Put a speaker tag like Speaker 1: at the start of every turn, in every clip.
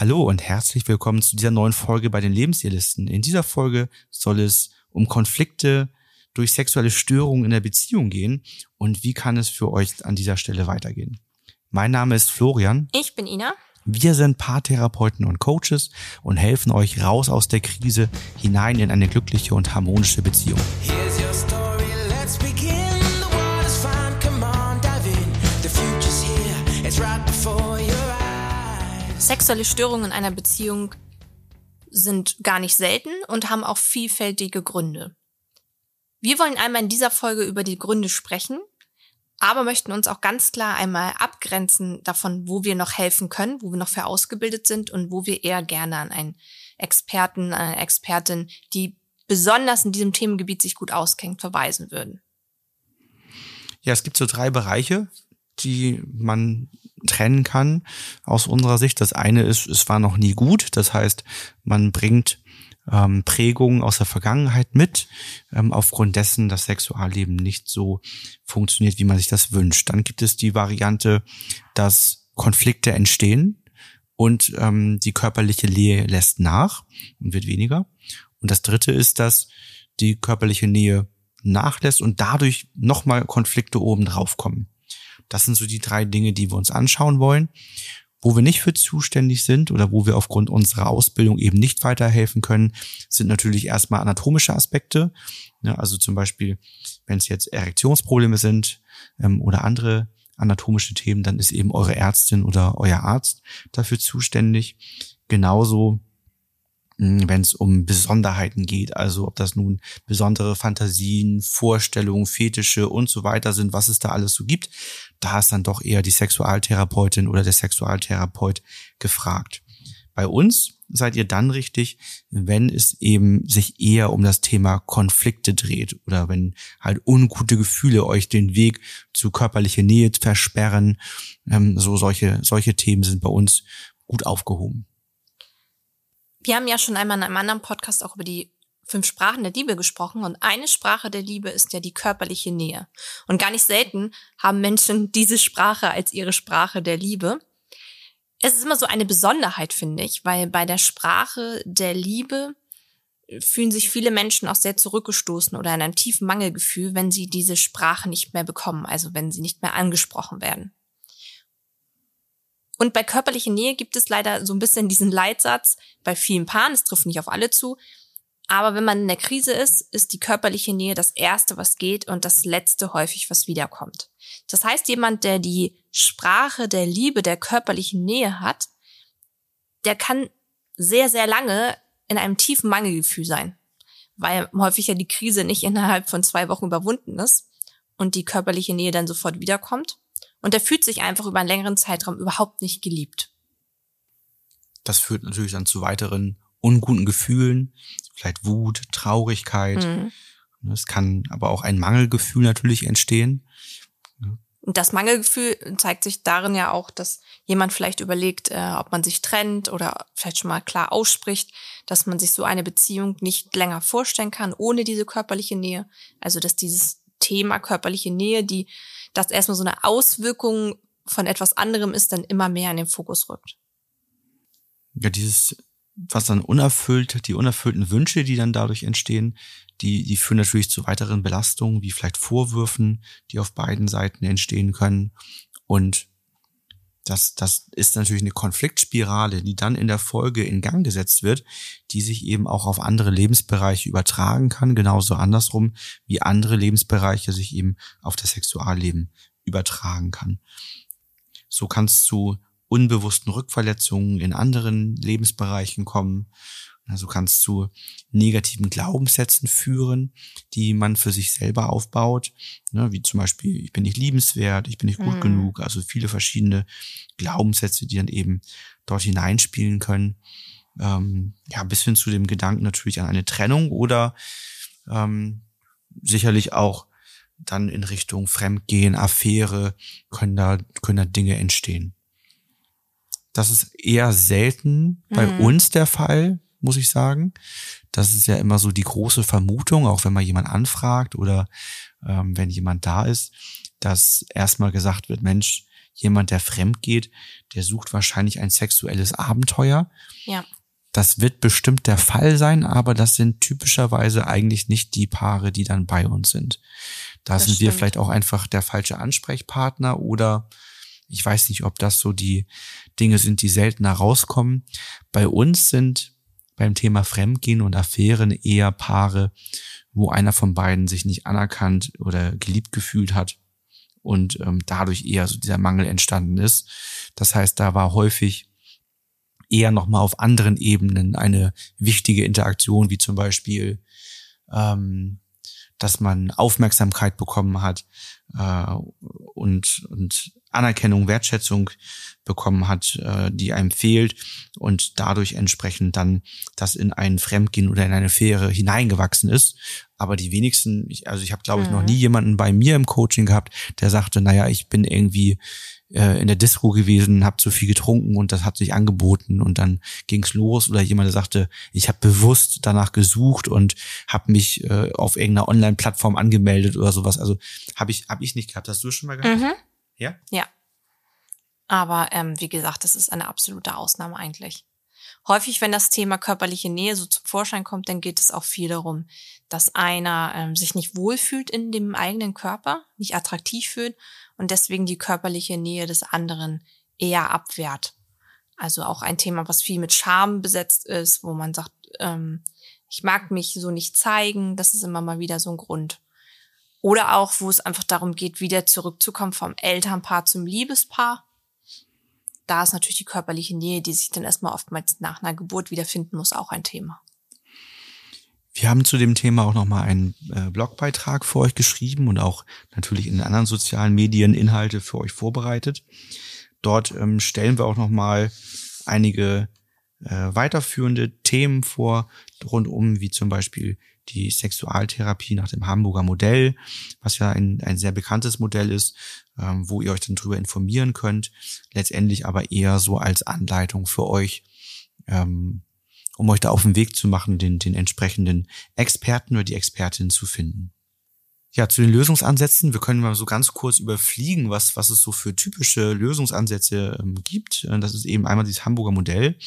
Speaker 1: Hallo und herzlich willkommen zu dieser neuen Folge bei den Lebensidealisten. In dieser Folge soll es um Konflikte durch sexuelle Störungen in der Beziehung gehen und wie kann es für euch an dieser Stelle weitergehen. Mein Name ist Florian.
Speaker 2: Ich bin Ina.
Speaker 1: Wir sind Paartherapeuten und Coaches und helfen euch raus aus der Krise hinein in eine glückliche und harmonische Beziehung.
Speaker 2: Sexuelle Störungen in einer Beziehung sind gar nicht selten und haben auch vielfältige Gründe. Wir wollen einmal in dieser Folge über die Gründe sprechen, aber möchten uns auch ganz klar einmal abgrenzen davon, wo wir noch helfen können, wo wir noch für ausgebildet sind und wo wir eher gerne an einen Experten, eine Expertin, die besonders in diesem Themengebiet sich gut auskennt, verweisen würden.
Speaker 1: Ja, es gibt so drei Bereiche, die man trennen kann aus unserer Sicht. Das eine ist, es war noch nie gut. Das heißt, man bringt ähm, Prägungen aus der Vergangenheit mit, ähm, aufgrund dessen das Sexualleben nicht so funktioniert, wie man sich das wünscht. Dann gibt es die Variante, dass Konflikte entstehen und ähm, die körperliche Nähe lässt nach und wird weniger. Und das dritte ist, dass die körperliche Nähe nachlässt und dadurch nochmal Konflikte oben drauf kommen. Das sind so die drei Dinge, die wir uns anschauen wollen. Wo wir nicht für zuständig sind oder wo wir aufgrund unserer Ausbildung eben nicht weiterhelfen können, sind natürlich erstmal anatomische Aspekte. Also zum Beispiel, wenn es jetzt Erektionsprobleme sind ähm, oder andere anatomische Themen, dann ist eben eure Ärztin oder euer Arzt dafür zuständig. Genauso wenn es um Besonderheiten geht, also ob das nun besondere Fantasien, Vorstellungen, Fetische und so weiter sind, was es da alles so gibt, da ist dann doch eher die Sexualtherapeutin oder der Sexualtherapeut gefragt. Bei uns seid ihr dann richtig, wenn es eben sich eher um das Thema Konflikte dreht oder wenn halt ungute Gefühle euch den Weg zu körperlicher Nähe versperren. Ähm, so solche, solche Themen sind bei uns gut aufgehoben.
Speaker 2: Wir haben ja schon einmal in einem anderen Podcast auch über die fünf Sprachen der Liebe gesprochen und eine Sprache der Liebe ist ja die körperliche Nähe. Und gar nicht selten haben Menschen diese Sprache als ihre Sprache der Liebe. Es ist immer so eine Besonderheit, finde ich, weil bei der Sprache der Liebe fühlen sich viele Menschen auch sehr zurückgestoßen oder in einem tiefen Mangelgefühl, wenn sie diese Sprache nicht mehr bekommen, also wenn sie nicht mehr angesprochen werden. Und bei körperlicher Nähe gibt es leider so ein bisschen diesen Leitsatz bei vielen Paaren, es trifft nicht auf alle zu, aber wenn man in der Krise ist, ist die körperliche Nähe das Erste, was geht und das Letzte häufig, was wiederkommt. Das heißt, jemand, der die Sprache der Liebe, der körperlichen Nähe hat, der kann sehr, sehr lange in einem tiefen Mangelgefühl sein, weil häufig ja die Krise nicht innerhalb von zwei Wochen überwunden ist und die körperliche Nähe dann sofort wiederkommt. Und er fühlt sich einfach über einen längeren Zeitraum überhaupt nicht geliebt.
Speaker 1: Das führt natürlich dann zu weiteren unguten Gefühlen, vielleicht Wut, Traurigkeit. Mhm. Es kann aber auch ein Mangelgefühl natürlich entstehen.
Speaker 2: Und das Mangelgefühl zeigt sich darin ja auch, dass jemand vielleicht überlegt, äh, ob man sich trennt oder vielleicht schon mal klar ausspricht, dass man sich so eine Beziehung nicht länger vorstellen kann ohne diese körperliche Nähe. Also dass dieses Thema körperliche Nähe, die dass erstmal so eine Auswirkung von etwas anderem ist, dann immer mehr in den Fokus rückt.
Speaker 1: Ja, dieses, was dann unerfüllt, die unerfüllten Wünsche, die dann dadurch entstehen, die, die führen natürlich zu weiteren Belastungen, wie vielleicht Vorwürfen, die auf beiden Seiten entstehen können. Und das, das ist natürlich eine Konfliktspirale, die dann in der Folge in Gang gesetzt wird, die sich eben auch auf andere Lebensbereiche übertragen kann, genauso andersrum, wie andere Lebensbereiche sich eben auf das Sexualleben übertragen kann. So kann es zu unbewussten Rückverletzungen in anderen Lebensbereichen kommen also kann es zu negativen Glaubenssätzen führen, die man für sich selber aufbaut, ne, wie zum Beispiel, ich bin nicht liebenswert, ich bin nicht gut mhm. genug, also viele verschiedene Glaubenssätze, die dann eben dort hineinspielen können. Ähm, ja, bis hin zu dem Gedanken natürlich an eine Trennung oder ähm, sicherlich auch dann in Richtung Fremdgehen, Affäre können da, können da Dinge entstehen. Das ist eher selten bei mhm. uns der Fall, muss ich sagen. Das ist ja immer so die große Vermutung, auch wenn man jemand anfragt oder ähm, wenn jemand da ist, dass erstmal gesagt wird, Mensch, jemand, der fremd geht, der sucht wahrscheinlich ein sexuelles Abenteuer.
Speaker 2: Ja.
Speaker 1: Das wird bestimmt der Fall sein, aber das sind typischerweise eigentlich nicht die Paare, die dann bei uns sind. Da
Speaker 2: Das
Speaker 1: sind wir
Speaker 2: stimmt.
Speaker 1: vielleicht auch einfach der falsche Ansprechpartner oder ich weiß nicht, ob das so die Dinge sind, die seltener rauskommen. Bei uns sind beim Thema Fremdgehen und Affären eher Paare, wo einer von beiden sich nicht anerkannt oder geliebt gefühlt hat und ähm, dadurch eher so dieser Mangel entstanden ist. Das heißt, da war häufig eher nochmal auf anderen Ebenen eine wichtige Interaktion, wie zum Beispiel, ähm, dass man Aufmerksamkeit bekommen hat äh, und, und Anerkennung, Wertschätzung bekommen hat, äh, die einem fehlt und dadurch entsprechend dann das in ein Fremdgehen oder in eine Fähre hineingewachsen ist. Aber die wenigsten, ich, also ich habe glaube ich noch
Speaker 2: Mhm.
Speaker 1: nie jemanden bei mir im Coaching gehabt, der sagte, naja, ich bin irgendwie äh, in der Disco gewesen, habe zu viel getrunken und das hat sich angeboten und dann ging's los oder jemand sagte, ich habe bewusst danach gesucht und habe mich äh, auf irgendeiner Online-Plattform angemeldet oder sowas. Also habe ich hab ich nicht gehabt. Hast du schon mal gehabt?
Speaker 2: Mhm.
Speaker 1: Ja.
Speaker 2: Ja. Aber ähm, wie gesagt, das ist eine absolute Ausnahme eigentlich. Häufig, wenn das Thema körperliche Nähe so zum Vorschein kommt, dann geht es auch viel darum, dass einer ähm, sich nicht wohlfühlt in dem eigenen Körper, nicht attraktiv fühlt und deswegen die körperliche Nähe des anderen eher abwehrt. Also auch ein Thema, was viel mit Scham besetzt ist, wo man sagt, ähm, ich mag mich so nicht zeigen, das ist immer mal wieder so ein Grund. Oder auch, wo es einfach darum geht, wieder zurückzukommen vom Elternpaar zum Liebespaar. Da ist natürlich die körperliche Nähe, die sich dann erstmal oftmals nach einer Geburt wiederfinden muss, auch ein Thema.
Speaker 1: Wir haben zu dem Thema auch nochmal einen äh, Blogbeitrag für euch geschrieben und auch natürlich in anderen sozialen Medien Inhalte für euch vorbereitet. Dort ähm, stellen wir auch nochmal einige äh, weiterführende Themen vor, rundum wie zum Beispiel die Sexualtherapie nach dem Hamburger Modell, was ja ein, ein sehr bekanntes Modell ist, ähm, wo ihr euch dann drüber informieren könnt. Letztendlich aber eher so als Anleitung für euch, ähm, um euch da auf den Weg zu machen, den, den entsprechenden Experten oder die Expertin zu finden. Ja, zu den Lösungsansätzen. Wir können mal so ganz kurz überfliegen, was, was es so für typische Lösungsansätze ähm, gibt. Äh, Das ist eben einmal dieses Hamburger Modell.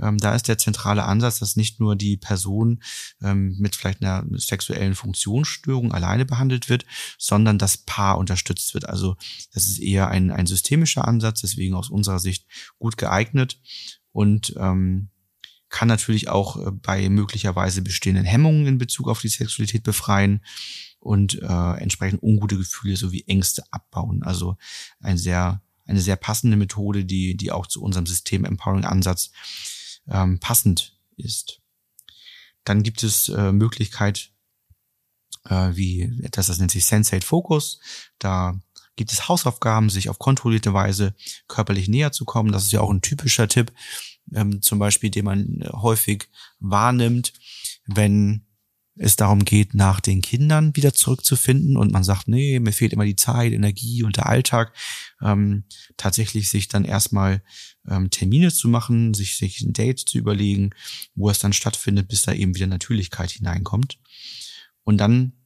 Speaker 1: Ähm, da ist der zentrale Ansatz, dass nicht nur die Person ähm, mit vielleicht einer sexuellen Funktionsstörung alleine behandelt wird, sondern das Paar unterstützt wird. Also das ist eher ein, ein systemischer Ansatz, deswegen aus unserer Sicht gut geeignet und ähm, kann natürlich auch äh, bei möglicherweise bestehenden Hemmungen in Bezug auf die Sexualität befreien und äh, entsprechend ungute Gefühle sowie Ängste abbauen. Also ein sehr, eine sehr passende Methode, die, die auch zu unserem System Empowering Ansatz ähm, passend ist. Dann gibt es äh, Möglichkeit, äh, wie etwas, das nennt sich Sensate Focus. Da gibt es Hausaufgaben, sich auf kontrollierte Weise körperlich näher zu kommen. Das ist ja auch ein typischer Tipp, ähm, zum Beispiel, den man äh, häufig wahrnimmt, wenn es darum geht, nach den Kindern wieder zurückzufinden und man sagt, nee, mir fehlt immer die Zeit, Energie und der Alltag, ähm, tatsächlich sich dann erstmal ähm, Termine zu machen, sich, sich ein Date zu überlegen, wo es dann stattfindet, bis da eben wieder Natürlichkeit hineinkommt. Und dann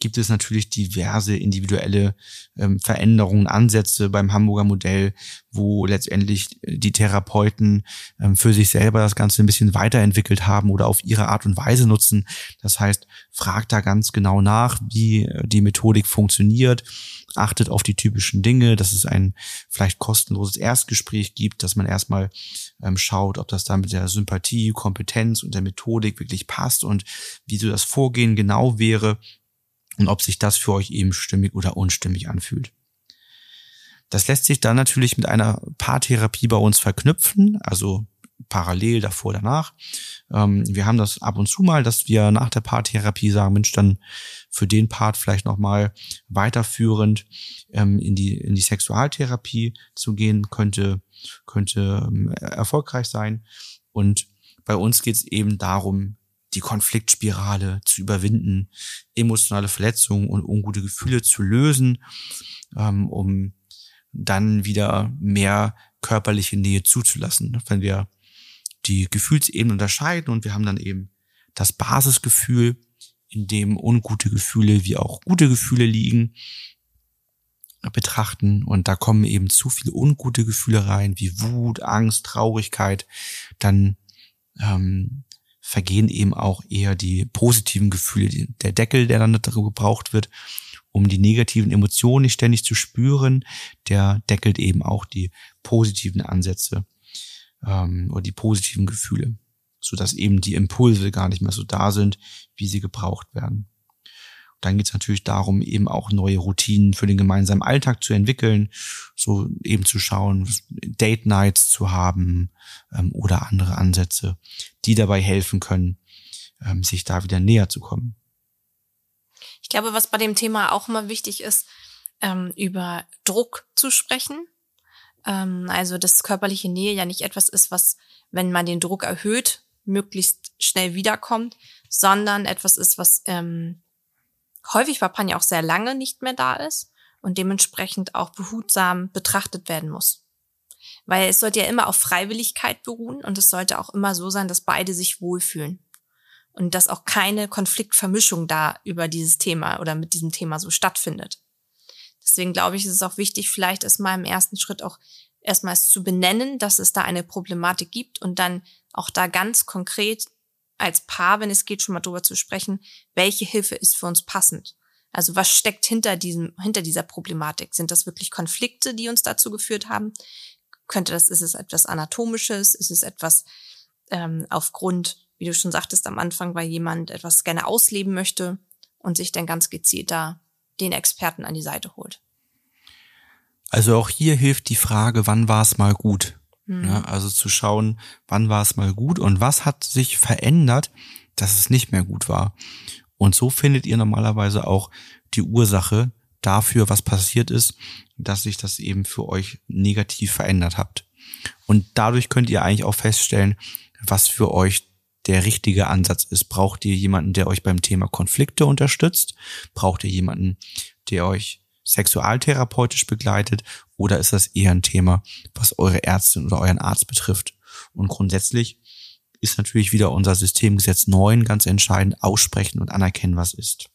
Speaker 1: gibt es natürlich diverse individuelle ähm, Veränderungen, Ansätze beim Hamburger Modell, wo letztendlich die Therapeuten ähm, für sich selber das Ganze ein bisschen weiterentwickelt haben oder auf ihre Art und Weise nutzen. Das heißt, fragt da ganz genau nach, wie äh, die Methodik funktioniert, achtet auf die typischen Dinge, dass es ein vielleicht kostenloses Erstgespräch gibt, dass man erstmal ähm, schaut, ob das da mit der Sympathie, Kompetenz und der Methodik wirklich passt und wie so das Vorgehen genau wäre und ob sich das für euch eben stimmig oder unstimmig anfühlt. Das lässt sich dann natürlich mit einer Paartherapie bei uns verknüpfen, also parallel davor, danach. Ähm, wir haben das ab und zu mal, dass wir nach der Paartherapie sagen, Mensch, dann für den Part vielleicht nochmal weiterführend ähm, in die, in die Sexualtherapie zu gehen, könnte, könnte ähm, erfolgreich sein. Und bei uns geht es eben darum, die Konfliktspirale zu überwinden, emotionale Verletzungen und ungute Gefühle zu lösen, ähm, um dann wieder mehr körperliche Nähe zuzulassen. Wenn wir die Gefühlsebenen unterscheiden und wir haben dann eben das Basisgefühl, in dem ungute Gefühle wie auch gute Gefühle liegen. betrachten und da kommen eben zu viele ungute Gefühle rein, wie Wut, Angst, Traurigkeit, dann ähm, vergehen eben auch eher die positiven Gefühle, der Deckel, der dann darüber gebraucht wird, um die negativen Emotionen nicht ständig zu spüren, der deckelt eben auch die positiven Ansätze ähm, oder die positiven Gefühle, so dass eben die Impulse gar nicht mehr so da sind, wie sie gebraucht werden. Dann geht es natürlich darum, eben auch neue Routinen für den gemeinsamen Alltag zu entwickeln, so eben zu schauen, Date Nights zu haben ähm, oder andere Ansätze, die dabei helfen können, ähm, sich da wieder näher zu kommen.
Speaker 2: Ich glaube, was bei dem Thema auch immer wichtig ist, ähm, über Druck zu sprechen. Ähm, also, dass körperliche Nähe ja nicht etwas ist, was, wenn man den Druck erhöht, möglichst schnell wiederkommt, sondern etwas ist, was ähm, häufig bei Panja auch sehr lange nicht mehr da ist und dementsprechend auch behutsam betrachtet werden muss. Weil es sollte ja immer auf Freiwilligkeit beruhen und es sollte auch immer so sein, dass beide sich wohlfühlen. Und dass auch keine Konfliktvermischung da über dieses Thema oder mit diesem Thema so stattfindet. Deswegen glaube ich, ist es auch wichtig, vielleicht erstmal im ersten Schritt auch erstmals zu benennen, dass es da eine Problematik gibt und dann auch da ganz konkret als Paar, wenn es geht, schon mal drüber zu sprechen, welche Hilfe ist für uns passend. Also was steckt hinter diesem, hinter dieser Problematik? Sind das wirklich Konflikte, die uns dazu geführt haben? Könnte das, ist es etwas Anatomisches? Ist es etwas ähm, aufgrund, wie du schon sagtest am Anfang, weil jemand etwas gerne ausleben möchte und sich dann ganz gezielt da den Experten an die Seite holt?
Speaker 1: Also auch hier hilft die Frage, wann war es mal gut? Mhm. Ja, also zu schauen, wann war es mal gut und was hat sich verändert, dass es nicht mehr gut war. Und so findet ihr normalerweise auch die Ursache dafür, was passiert ist, dass sich das eben für euch negativ verändert habt. Und dadurch könnt ihr eigentlich auch feststellen, was für euch der richtige Ansatz ist. Braucht ihr jemanden, der euch beim Thema Konflikte unterstützt? Braucht ihr jemanden, der euch sexualtherapeutisch begleitet oder ist das eher ein Thema, was eure Ärztin oder euren Arzt betrifft? Und grundsätzlich ist natürlich wieder unser Systemgesetz 9 ganz entscheidend, aussprechen und anerkennen, was ist.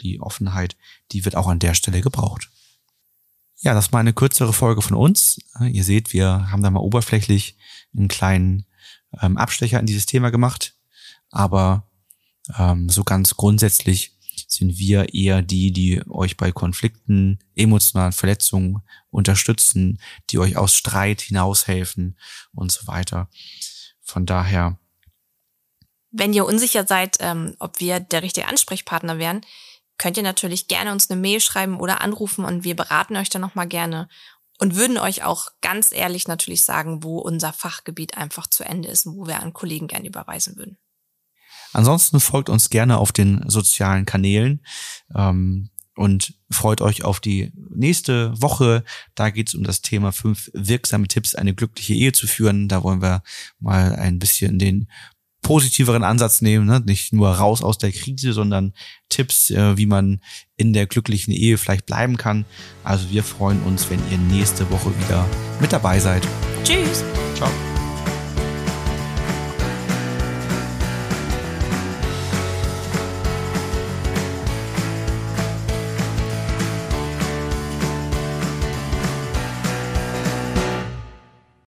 Speaker 1: Die Offenheit, die wird auch an der Stelle gebraucht. Ja, das war eine kürzere Folge von uns. Ihr seht, wir haben da mal oberflächlich einen kleinen ähm, Abstecher in dieses Thema gemacht. Aber ähm, so ganz grundsätzlich sind wir eher die, die euch bei Konflikten, emotionalen Verletzungen unterstützen, die euch aus Streit hinaushelfen und so weiter. Von daher.
Speaker 2: Wenn ihr unsicher seid, ähm, ob wir der richtige Ansprechpartner wären, könnt ihr natürlich gerne uns eine Mail schreiben oder anrufen und wir beraten euch dann nochmal gerne und würden euch auch ganz ehrlich natürlich sagen, wo unser Fachgebiet einfach zu Ende ist und wo wir an Kollegen gerne überweisen würden.
Speaker 1: Ansonsten folgt uns gerne auf den sozialen Kanälen ähm, und freut euch auf die nächste Woche. Da geht es um das Thema fünf wirksame Tipps, eine glückliche Ehe zu führen. Da wollen wir mal ein bisschen den positiveren Ansatz nehmen, ne? nicht nur raus aus der Krise, sondern Tipps, äh, wie man in der glücklichen Ehe vielleicht bleiben kann. Also wir freuen uns, wenn ihr nächste Woche wieder mit dabei seid.
Speaker 2: Tschüss.
Speaker 1: Ciao.